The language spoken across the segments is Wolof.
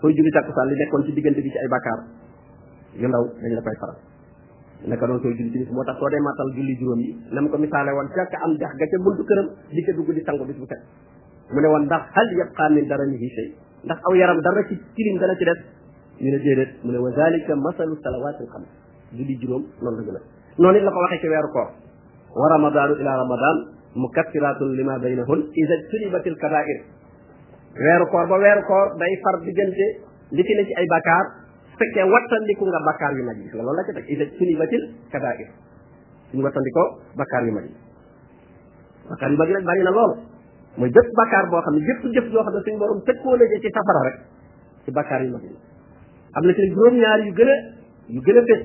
sooy julli tàkkusaan li nekkoon ci diggante bi ci ay bakkaar yu ndaw dañ la koy faral naka noonu sooy julli timis moo tax soo dee matal julli juróom yi na mu ko misaale woon ca am dex ga ca buntu këram di ca dugg di sangu bis bu set mu ne woon ndax hal yabqa min daranihi shay ndax aw yaram dara ci tilim dana ci des ñu ne déedéet mu ne wa zalika masalu salawaatil xams julli juróom noonu la gën a noonu it la ko waxee ci weeru koor wa ramadaanu ila ramadan mukaffiratun lima baynahun ida jtunibatil kabair weeru koor ba weeru koor day far diggante li ci ne ci ay bakkaar fekkee wattandiku nga bakkaar yu mag yi loolu la ca teg ida sunibatil kabair suñu wattandikoo bakkaar yu mag yi bakkaar yu mag yi nag bari na lool mooy bépp bakkaar boo xam ne bépp jëf joo xam ne suñu borom tëkkoo la ci safara rek ci bakkaar yu mag yi am na ci juróom-ñaar yu gën a yu gën a bés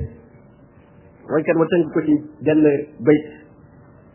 waykat ma tënk ko ci benn bayt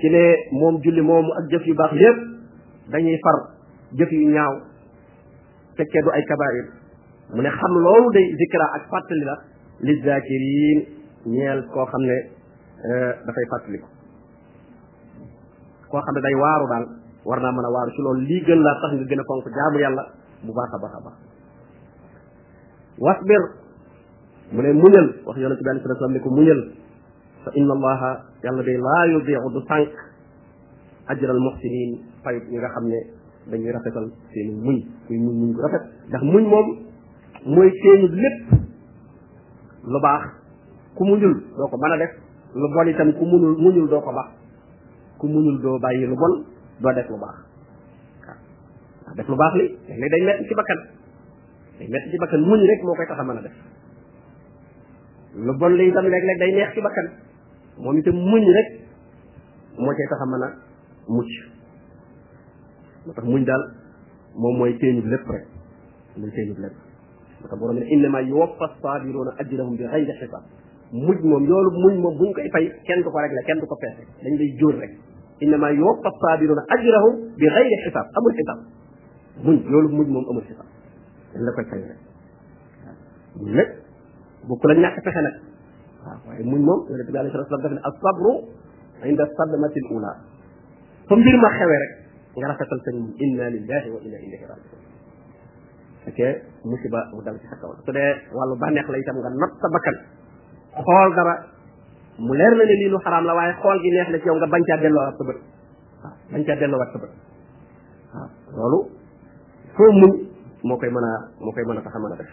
ci ne moom julli moomu ak jëf yu baax yépp dañuy far jëf yu ñaaw fekkee du ay kabair mu ne xam loolu day zikra ak fàttali la li zakirin ñeel koo xam ne euh, dafay fàttaliku koo xam ne day waaru daal war naa mën a waaru ci loolu lii gën laa tax nga gën a fonk jaamu yàlla bu baax a baax a baax wasbir mu ne muñal wax yonent bi sallallahu alayhi wasallam ne ko muñal fa inna allaha yàlla day laa yudiu du sànq ajral muxsinin fayut ñi nga xam ne dañuy rafetal seen muñ muy muñ muñ bu rafet ndax muñ moom mooy seenu lépp lu baax ku muñul doo ko mën a def lu bon itam ku munul muñul doo ko baax ku muñul doo bàyyi lu bon doo def lu baax waaw def lu baax li léeg-léeg day metti ci bakkan day metti ci bakkan muñ rek moo koy tax a mën a def lu bon li itam léeg-léeg day neex ci bakkan moom itam muñ rek moo cay tax a mën a mucc moo tax muñ daal moom mooy téeñub lépp rek mooy téeñub lépp moo tax borom ne innama yuwaffa sabiruuna ajrahum bi xayri xisaab muj moom yoolu muñ moom buñ koy fay kenn du ko rek la kenn du ko peese dañ lay jóor rek innama yuwaffa sabiruuna ajrahum bi xayri xisaab amul xisaab muñ yoolu muñ moom amul xisaab dañ la koy fay rek muñ nag bokkul ak ñàkk pexe nag waaw waaye muñ moom yonente bi alayhi salatu wasallam daf ne as sabru inda sadmati al ula fa mbir ma xewee rek nga rafetal sa muñ inna lillahi wa inna ilayhi rajiun fekkee musiba mu dal ci sa kaw su dee wàllu bànneex la itam nga not sa bakkan xool dara mu leer na ne lii lu xaraam la waaye xool gi neex na ci yow nga bañ caa delloowaat sa bët waaw bañ caa delloowaat sa bët waaw loolu foo muñ moo koy mën a moo koy mën a tax a mën a def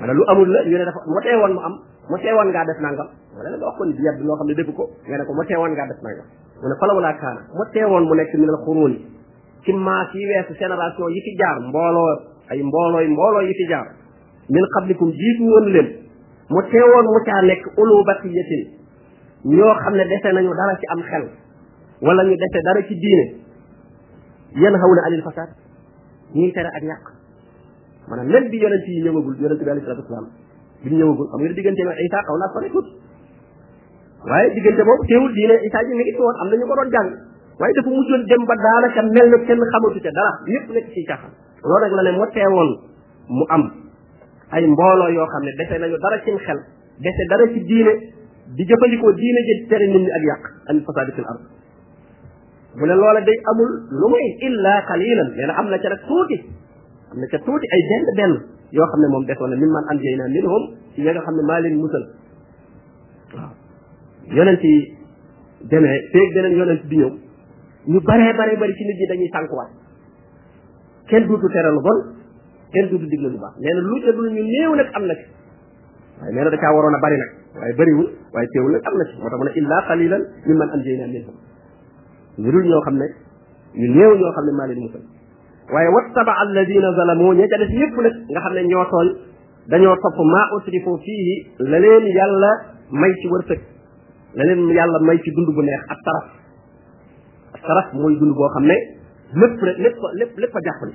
wala lu amul la ñu ne dafa mo teewoon mu am mo teewoon ngaa def nangam wala la nga wax ko nit yedd loo xam ne dégg ko nga ne ko mo teewoon ngaa def nangam mu ne falaw laa kaana mo teewoon mu nekk min al xuruuni ci maas yi weesu génération yi fi jaar mbooloo ay mboolooy mbooloo yi fi jaar min qablikum jiitu woon leen mu teewoon mu caa nekk ulu baqiyatin ñoo xam ne dese nañu dara ci am xel wala ñu dese dara ci diine yan xaw na anil fasaad ñuy tere ak ñàkk maanaam même bi yonent yi ñëwagul yonent bi alayhi salaatu wasalaam bi ñu ñëwagul xam nga diggante ma Isa xaw naa sori tuuti waaye diggante boobu teewul diine Isa ji mi ngi woon am na ñu ko doon jàng waaye dafa mujjoon dem ba daanaka mel na kenn xamatu ca dara ñëpp nekk ci caaxaan loolu rek la ne moo teewoon mu am ay mbooloo yoo xam ne dese nañu dara cim xel dese dara ci diine di jëfandikoo diine ji tere nit ñi ak yàq an fasaadi fil ard mu ne loola day amul lu muy illa qalilan nee na am na ca rek tuuti am na ca tuuti ay benn benn yoo xam ne moom desoon na min man am jëy naa minhum ci ñi nga xam ne maa leen musal waaw yonent yi demee feeg beneen yonent di ñëw ñu baree baree bari ci nit ñi dañuy sànkuwaat kenn duutu tere lu bon kenn duutu digle lu baax nee na lu ca dul ñu néew nag am na ci waaye nee na da caa waroon a bari nag waaye bariwul waaye teewul nag am na ci moo tax mu ne illa qalilan mimman anjayna minhum ñu dul ñoo xam ne ñu néew ñoo xam ne maa leen musal waaye wattaba alladina zalamu ña ca def ñëpp nag nga xam ne ñoo tooñ dañoo topp maa utrifu fiihi la leen yàlla may ci wërsëg la leen yàlla may ci dund bu neex ak taraf ak taraf mooy dund boo xam ne lépp lépp lépp lépp a jàppale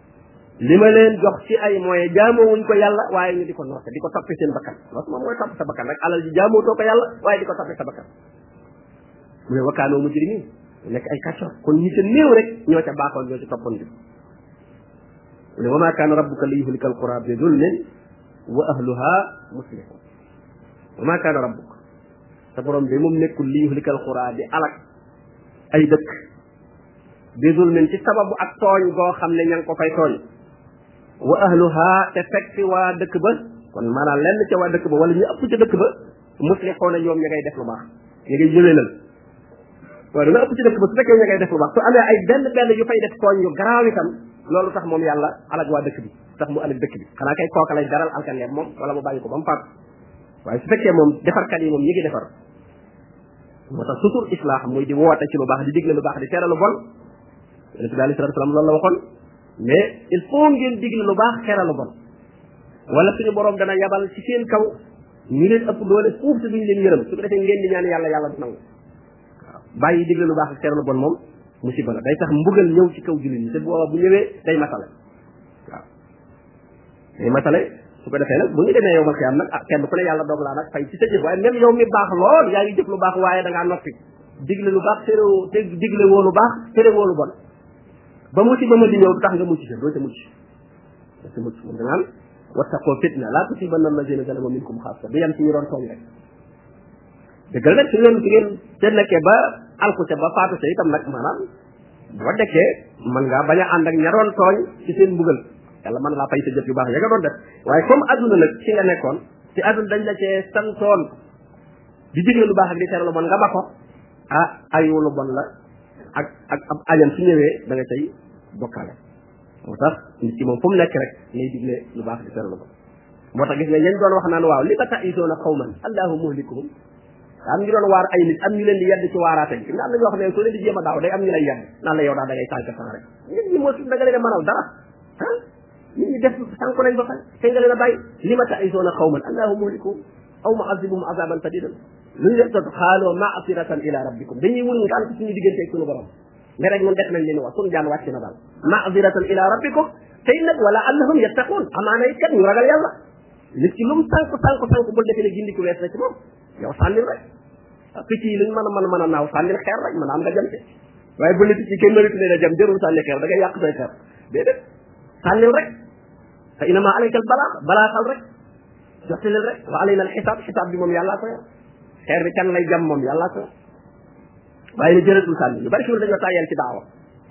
li ma leen jox ci ay moyens jaamoo wuñ ko yàlla waaye ñu di ko noote di ko toppee seen bakkan loolu moom mooy topp sa bakkan rek alal ji jaamoo too ko yàlla waaye di ko toppee sa bakkan mu ne wakkaanoo mujrimiin nekk ay kàccoor kon ñi ca néew rek ñoo ca baaxoon ñoo ca toppoon bi mu ne wa maa kaana rabbuka li yuhlika alqura bi zulmin wa ahluha muslihun wa maa kaana rabbuka sa borom bi moom nekkul li yuhlika alqura di alak ay dëkk bi zulmin ci sababu ak tooñ goo xam ne ña ngi ko fay tooñ wa ahluha te fekk waa dëkk ba kon maanaam lenn ca waa dëkk ba wala ñu ëpp ca dëkk ba muslixoona ñoom ña ngay def lu baax ña ngay yëwénal waaye dana ëpp ci dëkk ba su fekkee ña ngay def lu baax su amee ay benn benn yu fay def tooñ yu garaaw itam loolu tax moom yàlla alag waa dëkk bi tax mu alag dëkk bi xanaa kay kooka lay daral alkan leen moom wala mu bàyyi ko ba mu faatu waaye su fekkee moom defarkat yi moom ñi ngi defar moo tax sutur islaax muy di woote ci lu baax di digle lu baax di tere lu bon yonente bi alayhi salatu salaam loolu la waxoon mais il faut ngeen digle lu baax tere lu bon wala suñu borom dana yabal ci seen kaw ñu leen ëpp doole fuuf te duñu leen yërëm su ko defee ngeen di ñaan yàlla yàlla du nangu bàyyi digle lu baax ak tere lu bon moom musiba la day tax mbugal ñëw ci kaw jullit ñi te booba bu ñëwee day matale day matale su ko defee nag bu ñu demee yow ma xiyam nag ah kenn ku ne yàlla doog laa nag fay ci sa jëf waaye même yow mi baax lool yaa ngi jëf lu baax waaye da ngaa noppi digle lu baax tere te digle woo lu baax tere woo lu bon ba mu ci ba ma di ñëw tax nga mucc sa doo ca mucc doo ca mucc moom da ngaan wattaqoo fitna laa tusibanna allazina zalamu minkum xaasa du yem ci ñu doon tooñ rek dëggal nag su ngeen su ngeen te nekkee ba alku ca ba faatu ca itam nag maanaam boo dekkee mën ngaa bañ a ànd ak ña doon tooñ ci seen mbugal yàlla mën laa fay sa jëf yu baax ya nga doon def waaye comme adduna nag ci nga nekkoon ci adduna dañ la cee santoon di digle lu baax ak di tere lu bon nga ba ko ah ayu lu bon la ak ak ab añam su ñëwee da nga cay bokkaale moo tax nit ki moom fu mu nekk rek nay digle lu baax di tere lu bon moo tax gis nga ñañ doon wax naan waaw li ma tax isoon a xaw man allahu muhlikuhum am ñu doon waar ay nit am ñu leen di yedd ci waaraate bi nga am na ñoo xam ne soo leen di jéem a daaw day am ñu lay yedd naan la yow daal da ngay sànq temps rek nit ñi moo si da nga leen a mënal dara ah nit ñi def sànq nañ ba pare te nga leen a bàyyi li ma ta ay soona xawman allahu muhlikum aw ma azibum azaban sadidan lu ñu leen tontu xaaloo maasiratan ila rabbikum dañuy wul ngànt suñu diggante ak suñu borom ne rek ñun def nañ li ñu wax suñu jaan wàcc na daal maasiratan ila rabbikum tey nag wala allahum yattaqun amaana it kat ñu ragal yàlla nit ki lu mu sànku sànku sànku bul defee ne gindi ko wees na ci moom yow sànnil rek ah, picc yi luñ mën a mën a mën a naaw sànnil xeer rek mën a am nga jam te waaye bu nit ci kenn mënatu leen a jam jarul sànni xeer da ngay yàq say xeer déedéet sànnil rek fa inama alayka al balaa balaaxal rek jottalil rek wa alayna al xisaab xisaab bi moom yàllaa ko yor xeer bi kan lay jam moom yàllaa ko yor waaye ne jëratul sànni ñu bari fi dañoo tàyyeel ci daawa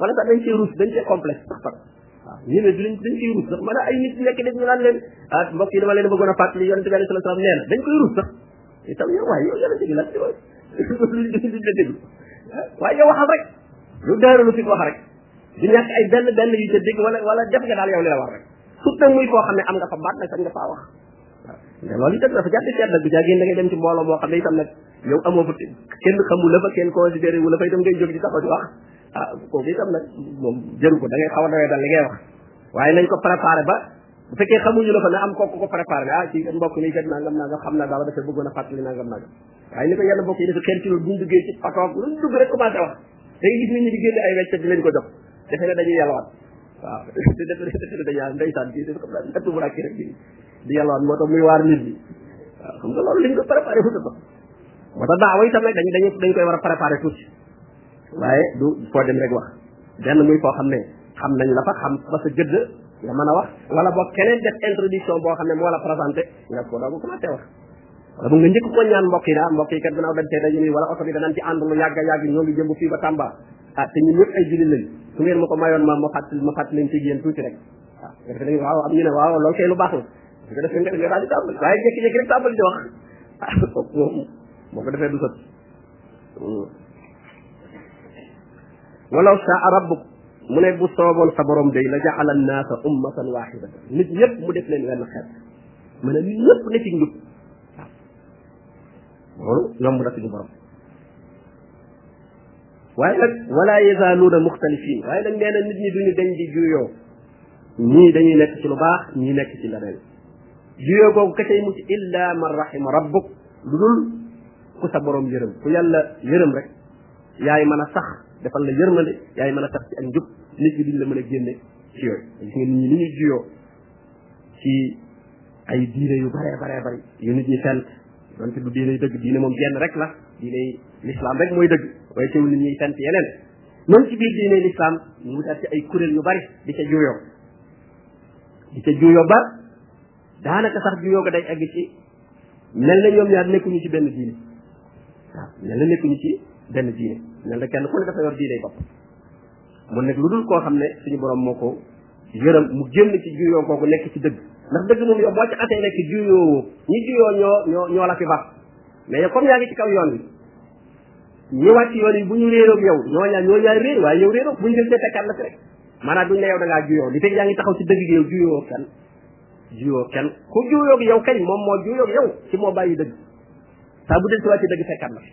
wala sax dañ cee ruus dañ cee complexe sax sax waaw ñu ne dinañ dañ koy rus sax maanaam ay nit nekk def ñu naan leen ah mbokk yi dama leen bëggoon a fàttali yonente bi alayhi salaatu salaam nee na dañ koy rus sax itam yow waaye yow yonente bi lan ci loolu duñ la déglu waaye yow waxal rek lu dëgër lu fit wax rek di ñàkk ay benn benn yu ca dégg wala wala def nga daal yow li la war rek sut nag muy koo xam ne am nga fa baat nag sañ nga faa wax te loolu itam dafa jàpp seet nag bu jàggee da ngay dem ci mbooloo moo xam ne itam nag yow amoo fa kenn xamul la fa kenn considéré wu la fa itam ngay jóg di taxaw di wax ah kooku itam nag moom jëru ko da ngay xaw a doyee dal li ngay wax waaye nañ ko préparé ba bu fekkee xamuñu la fa ne am kooku ko préparé ah ci mbokk mi kat nangam nangam xam naa daal dafa bëggoon a fàttali nangam nangam waaye ni ko yenn mbokk yi dafa xel ci loolu buñ duggee ci patoog lu ñu dugg rek commencé wax day gis nit ñi di génne ay weccat di leen ko jox defe ne dañuy yalwaat waaw te defe ne defe ne dañuy yàlla ndeysaan kii dafa xam naa ëtt bu ràkki rek di di yalwaat moo tax muy waar nit ñi waaw xam nga loolu liñ ko préparé fu ko moo tax daawa itam nag dañ dañ dañ koy war a préparé tuuti waaye du foo dem rek wax benn muy foo xam ne xam nañ la fa xam ba sa gëdd nga mën a wax wala boog keneen def introduction boo xam ne moo la présenté nga ko doogu commencé wax wala bu nga njëkk ko ñaan mbokk yi daa mbokk yi kat gannaaw dañ tey dañu ni wala oto bi danañ ci ànd lu yàgg a yàgg ñoo ngi jëm fii ba Tamba ah te ñun ñëpp ay jullit lañ su ngeen ma ko mayoon ma ma fàttali ma fàttali leen ci yéen tuuti rek waaw nga defe dañu waaw am ñu ne waaw loolu kay lu baax la su ko defee nga daal di tàmbali waaye jékki-jékki rek tàmbali di wax ah moom moom ko defee du sot walaw shaa rabbuk mu ne bu sooboon sa borom day la jaala annaasa ummatan waxidatan nit ñëpp mu def leen wenn xeet mën a nit ñëpp ne ci njub waaw loolu yomb na suñu borom waaye nag wala yazaaluuna muxtalifin waaye nag nee na nit ñi duñu deñ di juyoo ñii dañuy nekk ci lu baax ñii nekk ci leneen juyoo googu ka cay mucc illa man rahima rabbuk lu dul ku sa borom yërëm ku yàlla yërëm rek yaay mën a sax defal la yërmande yaay mën a sax ci ak njub nit ñi duñ la mën a génne ci yooyu gis nga nit ñi ni ñuy juyoo ci ay diine yu bare bare bari yu nit ñi fenn donte du diine yu dëgg diine moom genn rek la diine l'islam rek mooy dëgg waaye teewul nit ñuy fenn ci yeneen même ci biir diine l'islam mu daal ci ay kuréel yu bari di ca juyoo di ca juyoo ba daanaka sax juyoo ko day egg ci mel na ñoom ñaar nekkuñu ci benn diine waaw mel na nekkuñu ci benn diine mel na kenn ku ne dafa yor diine bopp mu nekk lu dul koo xam ne suñu borom moo ko yërëm mu génn ci juyoo kooku nekk ci dëgg ndax dëgg moom yow boo ci atee nekk juyoo ñi juyoo ñoo ñoo ñoo la fi baax mais yow comme yaa ngi ci kaw yoon wi ñi wàcc yoon yi bu ñu réeroog yow ñoo ñaa ñoo ñaay réer waaye yow réeroog bu ñu jël see tekkaat la fi rek maanaam duñ ne yow da ngaa juyoo li fekk yaa ngi taxaw ci dëgg gi yow juyoo kenn juyoo kenn ku juyoog yow kañ moom moo juyoog yow ci moo bàyyi dëgg saa bu del si waat ci dëgg fekkat na fi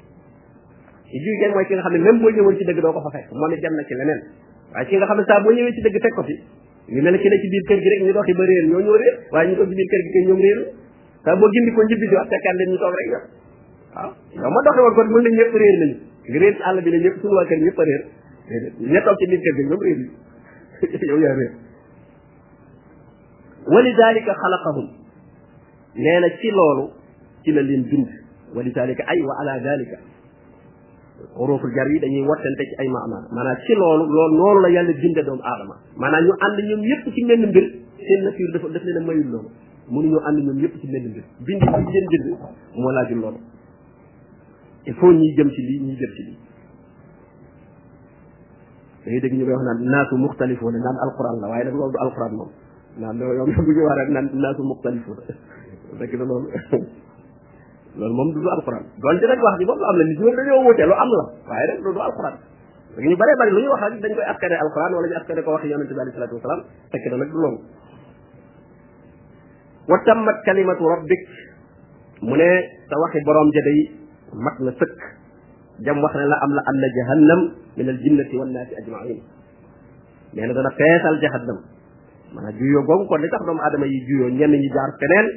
ci juy kenn mooy ki nga xam ne même boo ñëwoon ci dëgg doo ko fa fekk moom it dem na ci leneen waaye ki nga xam ne saa boo ñëwee ci dëgg fekk ko fi ñu mel ne ki ne ci biir kër gi rek ñu doxi ba réer ñoo ñoo réer waaye ñu toog ci biir kër gi kay ñoom réer saa boo gindi ko njibbi si wax fekkaat leen ñu toog rek yow waaw yow ma doxi woon kon mën nañ ñëpp réer nañu nga réer ci àll bi la ñëpp suñu waa kër ñëpp a réer ña toog ci biir kër gi ñoom réer yi yow yaa réer wali dalika xalaqahum nee na ci loolu ci la leen bind wali dalika ay wa ala dalika xuruful jar yi dañuy wattante ci ay maama maanaam ci loolu loolu noonu la yàlla binde doomu aadama maanaam ñu ànd ñoom ñëpp ci menn mbir seen nature dafa daf leen a mayul loolu mënuñoo ànd ñoom ñëpp ci menn mbir bind bi leen bind moo laajul loolu il faut ñuy jëm ci lii ñuy jëm ci lii da ngay dégg ñu koy wax naan naasu muxtalifuuna naan alquran la waaye nag loolu du alquran moom naan yow bu ñu war a naan naasu muxtalifuuna fekk na loolu loolu moom du du alquran doon ci rek wax ji moom lu am la nit ñoom dañoo wute lu am la waaye rek loolu du alquran léegi ñu bëree bëri lu ñu wax rek dañ koy askane alquran wala ñu askane ko wax yonente bi alayhi salatu wasalaam fekk na nag du loolu wa tammat kalimatu rabbik mu ne sa waxi borom ja day mat na sëkk jam wax ne la am la am na jahannam min al jinnati wan naasi ajmain nee na dana feesal jahannam maanaam juyoo googu kon li tax doomu aadama yi juyoo ñenn ñi jaar feneen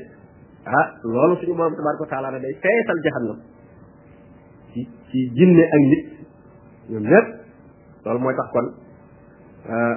ah loolu suñu borom tabaraka wa taala day feesal jahannam ci ci jinne ak nit ñoom ñëpp loolu mooy tax kon ah,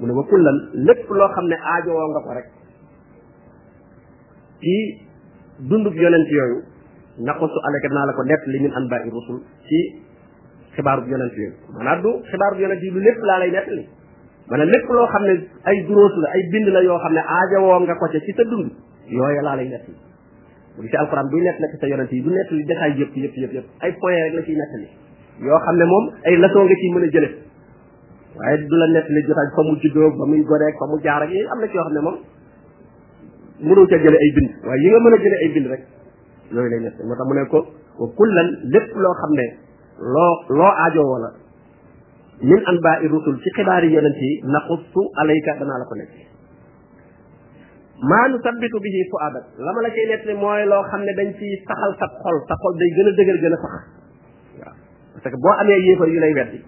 mu ne wa kullan lépp loo xam ne aajowoo nga ko rek ci dundub yonent yooyu naqosu alaka naa la ko nett li min anba'i rusul ci xibaarub yonent yooyu maanaam du xibaarub yonent yi lu lépp laa lay nett li maanaam lépp loo xam ne ay duróos la ay bind la yoo xam ne aajowoo nga ko ca ci sa dund yooya laa lay nett li bu ci alquran buy nett la ci sa yonent yi du nett li détail yëpp yëpp yëpp yëpp ay point rek la ciy nett li yoo xam ne moom ay leçon nga ciy mën a jële waaye du la nett li jotaay fa mu juddoo ba muy goneeg fa mu jaar ak yi am na ci yoo xam ne moom mënoo ca jële ay bind waaye yi nga mën a jële ay bind rek yooyu lay nett moo tax mu ne ko wa kullan lépp loo xam ne loo loo aajoo wala min anbaa'i rusul ci xibaari yonent yi naqussu alayka danaa la ko nekk maa nu sabbitu bihi fuadak la ma la cay nett ne mooy loo xam ne dañ ci saxal sa xol sa xol day gën a dëgër gën a sax waaw parce que boo amee yéefar yu lay weddi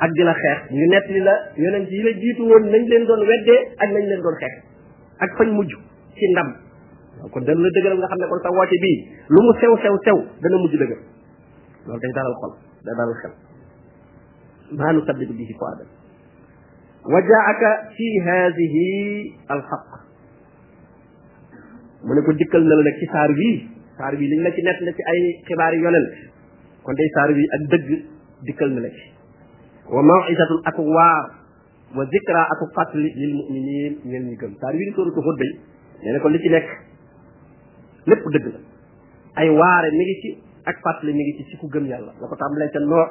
ak di la xeex ñu nett li la yonent yi la jiitu woon nañ leen doon weddee ak nañ leen doon xeex ak fañ mujj ci ndam kon dana la dëgëral nga xam ne kon sa woote bii lu mu sew sew sew dana mujj dëgër loolu day dalal xol day dalal xel maa nu sabbitu bihi fuadak wa jaaka fi haadihi alxaq mu ne ko dikkal na la nag ci saar bii saar bii liñ la ci nett la ci ay xibaari yonent kon day saar bii ak dëgg dikkal na la ci wa mawisatun ak waar wa zikra ak fàttali lil muminin ñeen ñi gëm saar bii di sóoratu Hud day nee na kon li ci nekk lépp dëgg la ay waare mi ngi ci ak fàttali mi ngi ci ci ku gëm yàlla la ko tàmbalee ca noox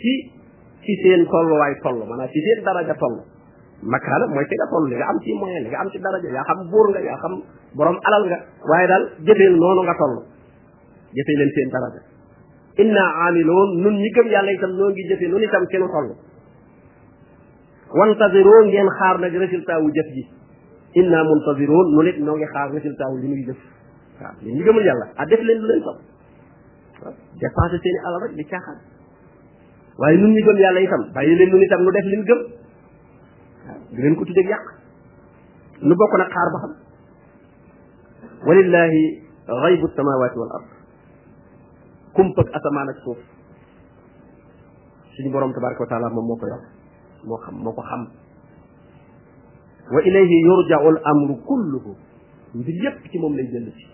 ci ci seen tolluwaay toll maanaam ci seen daraja toll makaana mooy ci nga toll li nga am ci moyen li nga am ci daraja yaa xam buur nga yaa xam borom alal nga waaye daal jëfeel noonu nga toll jëfee leen seen daraja inna aamiloon nun ñi gëm yàlla itam noo ngi jëfee nun itam ci nu toll wantaziroo ngeen xaar nag résultat wu jëf ji inna muntaziroon nu nit noo ngi xaar résultat wu li muy jëf waaw yéen ñi gëmul yàlla ah def leen lu leen sopp dépensé seen i alal rek di caaxaan waaye nun ñu gëm yàlla itam bàyyi leen nun itam nu def liñ gëm waaw di leen ko tuddee yàq nu bokk nag xaar ba xam walillahi xaybu samawati wal ard kumpag asamaan ak suuf suñu borom tabaraka wa taala moom moo ko yor moo xam moo ko xam wa ilayhi yurja'u al amru kulluhu mbir yépp ci moom lay jënd ci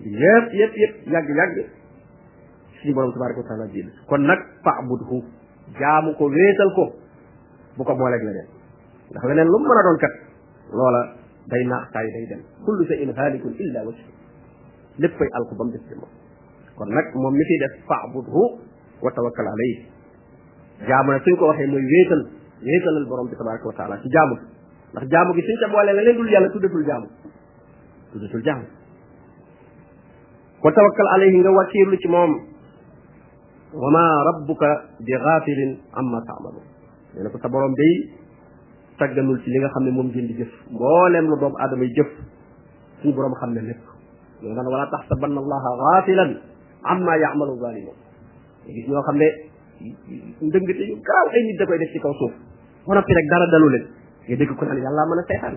yëpp yëpp yëpp yàgg yàgg suñu borom tabaraka wa taala jël kon nag faabudhu jaamu ko wéetal ko bu ko booleeg leneen ndax leneen lu mu mën a doon kat loola day naax taay day dem kullu shay'in halikun illa wajhu lépp fay alku ba mu def ci moom kon nag moom mi fiy def faabudhu wa tawakkal alayhi jaamu nag suñ ko waxee mooy wéetal wéetalal borom bi tabaraka wa taala ci jaamu ndax jaamu gi suñ ca boolee leneen dul yàlla tuddatul jaamu tuddatul jaam wa tawakkal alayhi nga wakiirlu ci moom wa ma rabbuka bi gaafilin amma taamalu nee na ko sa borom day tàgganul ci li nga xam ne moom ngeen di jëf mbooleem lu doomu aadama yi jëf suñu borom xam ne lépp loolu naan wala taxsabanna allaha gaafilan amma yaamalu zalimun gis ñoo xam ne ndëngate yu garaaw ay nit da koy def ci kaw suuf ba noppi rek dara dalu leen nga dégg ko naan yàlla mën a seetaan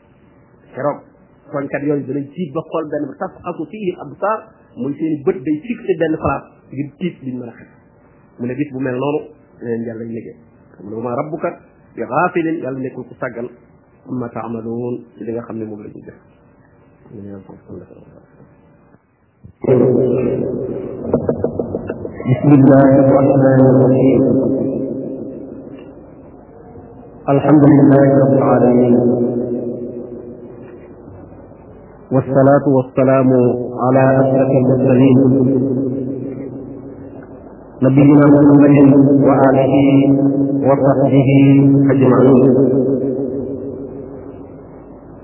keroog tooñkat yooyu danañ tiit ba xool benn ba tas xasu fii absaar muy seen bët day fixé benn place ngir tiit duñ mën a xef mu ne bis bu mel noonu leen yàlla ñu liggéey mu ne ma rabbuka bi xaafilin yàlla nekkul ku sàggal amma taamaluun ci li nga xam ne moom la ñuy def ñu ne def بسم الحمد لله رب العالمين والصلاة والسلام على أشرف المرسلين نبينا محمد وآله وصحبه أجمعين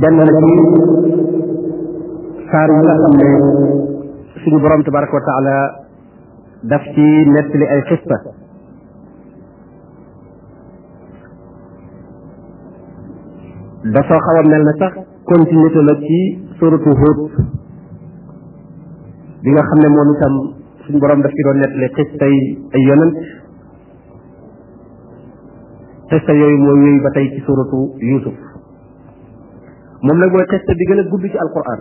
benn la ci saar yi nga xam ne suñu borom tabaraka wa taala daf ci nettali ay xista dafa xaw a mel na sax continuité la ci suratu Hud bi nga xam ne moom itam suñu borom daf ci doon nettali xistay ay yonent xista yooyu mooy yooyu ba tey ci suratu Yusuf moom nag mooy xista bi gën a gudd ci alquran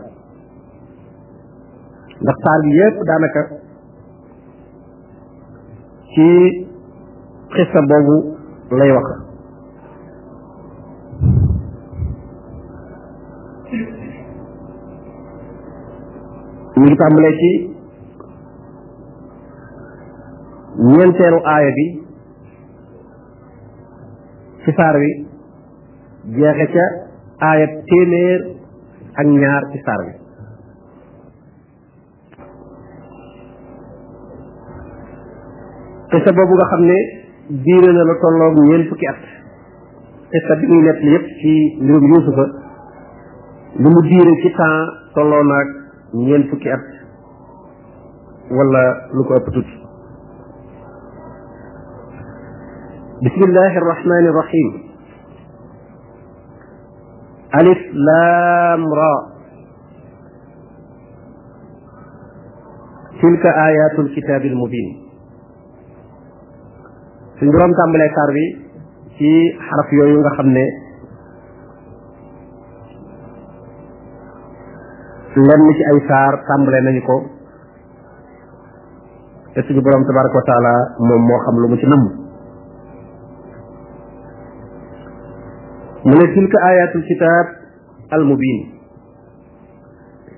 ndax saar bi yépp daanaka ci xissa boobu lay wax ñu ngi tàmbalee ci ñeenteelu aaya bi ci saar wi jeexe ca aaya téeméer ak ñaar ci saar wi xisa boobu nga xam ne diire na la tolloog ñeent fukki at xisa bi muy nett yépp ci mbirum yuusufa li mu diire ci temps tolloo naag ñeent fukki at wala lu ko ëpp tuuti bismillahi arrahmani arrahim alif lam ra tilka ayatul kitaabil mubin suñ boroom tàmbalee saar bi ci xaraf yooyu nga xam ne lenn ci ay saar tàmbalee nañu ko te suñu boroom tabaraka wa taala moom moo xam lu mu ci namm mu ne tilka ayatul kitaab al mubin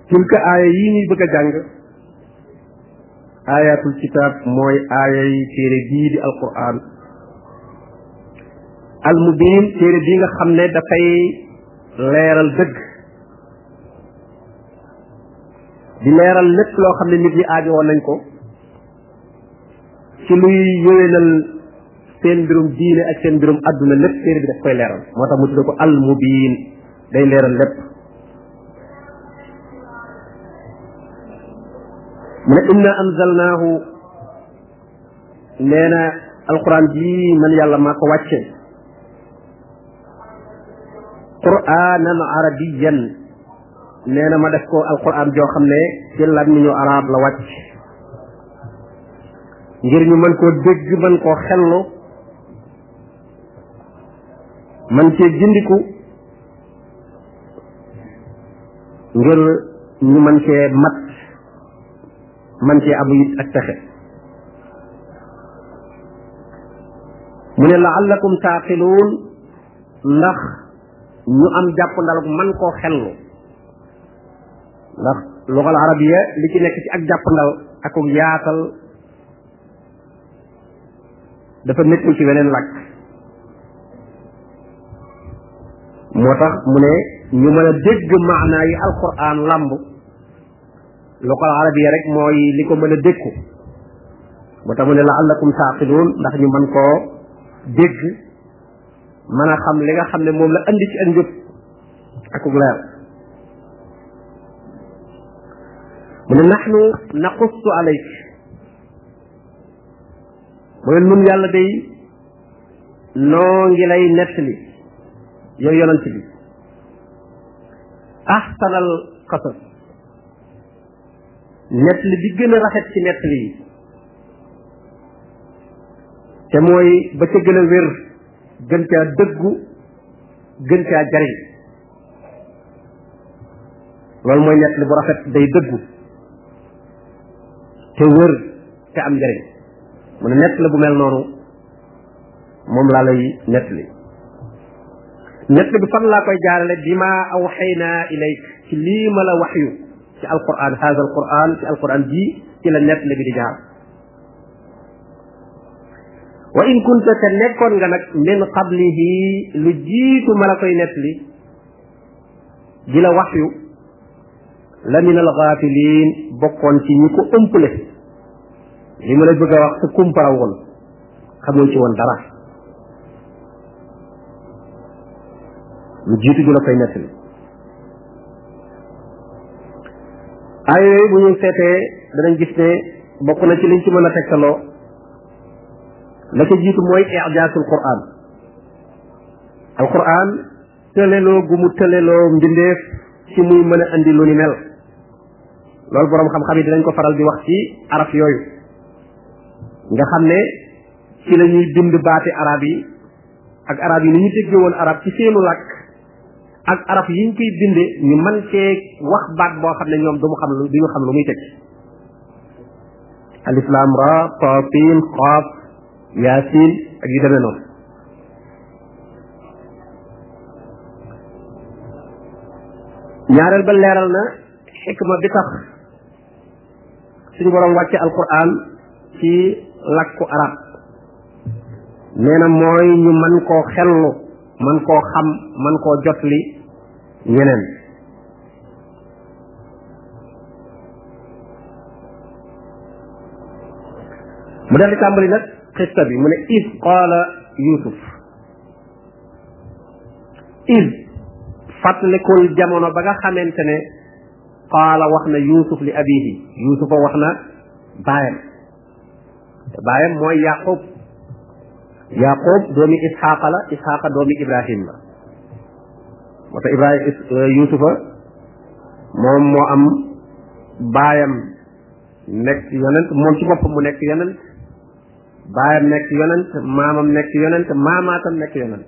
tilka aaya yii ñuy bëgg a jàng aayatul kitaab mooy aaya yi téere bii di alquran al mubin téere bii nga xam ne dafay leeral dëgg di leeral lépp loo xam ne nit ñi aajo woon nañ ko ci luy yëwénal seen mbirum diine ak seen mbirum àdduna lépp téere bi daf koy leeral moo tax mu tudd ko al mubin day leeral lépp mu ne inna anzalnaahu nee na alquran bii man yàlla maa ko wàcce quranan arabiyan nee na ma def ko alquran joo xam ne ci làmmiñu arab la wàcc ngir ñu mën koo dégg mën koo xellu man cee gindiku ngir ñu man cee mat man cee abu it ak texe mu ne laallakum taaqiluun ndax ñu am jàpp ndaluk man koo xellu ndax lugal arabiya li ci nekk ci ak jàpp ndal ak yaatal dafa nekkul ci weneen làkk moo tax mu ne ñu mën a dégg maanaa yi alquran làmb loxol arabiya rek mooy li ko mën a dékku moo tax mu ne la allakum taaqiluun ndax ñu mën koo dégg mën a xam li nga xam ne moom la andi ci ak njub ak leer mu ne naxnu naqussu alayk mu ne nun yàlla day noo ngi lay nettali yow yonent bi ahsanal qasas nettali bi gën a rafet ci nettali yi te mooy ba ca gën a wér gën caa dëggu gën caa jariñ loolu mooy nett li bu rafet day dëggu te wér te am njariñ mu ne nett la bu mel noonu moom laa lay nett li nett bi fan laa koy jaarale bi ma awxaynaa ilayk ci lii ma la waxyu ci alquran haza alquran ci alquran ji ci la nett la bi di jaar wa in kunta te nekkoon nga nag min qablihi lu jiitu ma la koy nett li di la waxyu la min alxaafiliin bokkoon ci ñi ko ëmple li ma la bëgg a wax sa kumparawoon xamoo ci woon dara lu jiitu ju la koy nettali ay yooyu bu ñu seetee danañ gis ne bokk na ci liñ ci mën a tegtaloo la ca jiitu mooy ijaasul quran al quran tëleloo gu mu tëleloo mbindeef ci muy mën a andi lu ni mel loolu boroom xam-xam yi dinañ ko faral di wax ci araf yooyu nga xam ne ci la ñuy bind baati arab yi ak arab yi ni ñu dégge woon arab ci seenu làkk ak araf yi ñu koy binde ñu man cee wax baat boo xam ne ñoom du mu xam lu du ñu xam lu muy teg alif lam ra ta sin yaasin ak yu demee noonu ñaareel ba leeral na xikma bi tax suñu borom wàcce alquran ci làkku arab nee na mooy ñu man koo xellu man koo xam man koo jotli ñeneen mu daal di tàmbali nag xista bi mu ne id qaala yusuf id fàttalikul jamono ba nga xamante ne qaala wax na yusuf li abihi yusufa wax na baayam baayam mooy yaqub yaqub doomi isxaaqa la isxaaqa doomi ibrahim la moo tax ibrahim euh, yusufa moom moo am baayam nekk yonent moom ci boppam mu nekk yonent baayam nekk yonent maamam nekk yonent maamaatam nekk yonent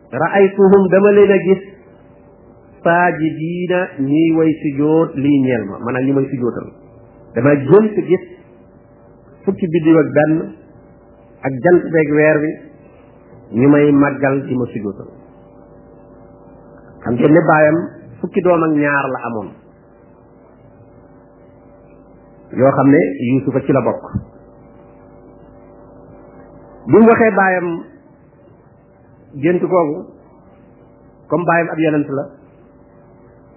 ra'aytuhum dama leen a gis saajidiina ñuy way sujjóot lii ñeel ma maanaam ñu may sujjóotal dama jënt gis fukki biddiw ak benn ak jant beeg weer bi ñu may màggal di ma sujjóotal xam ngeen ne baayam fukki doom ak ñaar la amoon yoo xam ne yuusufa ci la bokk bi mu waxee baayam gént googu comme bàyyam ab yonent la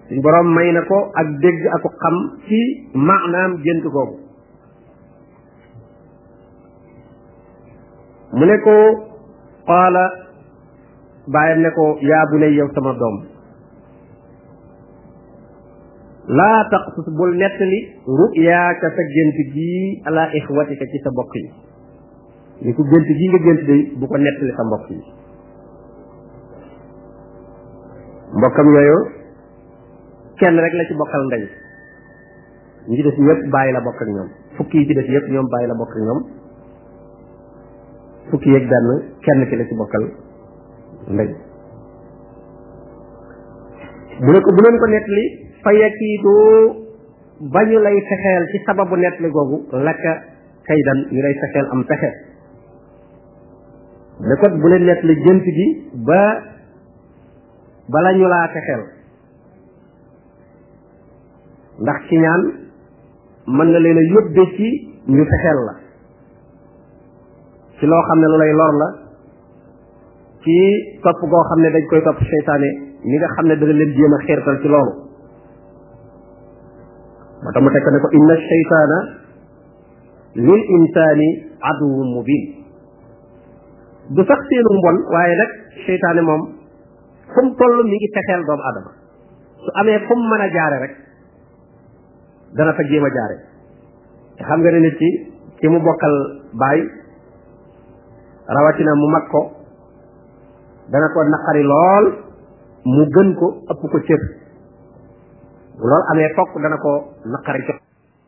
suñ boroom may na ko ak dégg ak xam ci maanaam gént googu mu ne ko qaala bàyyam ne ko yaa bu ne yow sama doom laa taqsus bul nettali ruyaaka sa gént gii ala ixwatika ci sa bokk yi ni ko gént gi nga gént day bu ko nettali sa mbokk yi mbokkam yooyu kenn rek la ci bokkal ndey ñi ci des ñëpp bàyyi la bokk ak ñoom fukki yi ci des yëpp ñoom bàyyi la bokk ak ñoom fukki yeeg benn kenn ki la ci bokkal ndey bu ne ko bu leen ko nettali fa yakiitu ba ñu lay fexeel ci sababu nettali googu laka kaydan ñu lay fexeel am pexe ne kot bu leen nett la jënt gi ba bala ñu laa fexeel ndax ci ñaan mën na leen a yóbbe ci ñu fexeel la ci loo xam ne lu lay lor la ci topp goo xam ne dañ koy topp seytaane ñi nga xam ne dana leen jéem a xeertal ci loolu moo tax mu tekk ne ko inna seytaana lil insaani aduwwun mubin du sax seenu mbon waaye nag seytaane moom fu mu toll mi ngi fexeel doomu adama su amee fu mu mën a jaare rek dana fa jéem a jaare te xam nga ne nit ki ki mu bokkal baay rawatina mu mag ko dana ko naqari lool mu gën ko ëpp ko cër loolu amee fokk dana ko naqari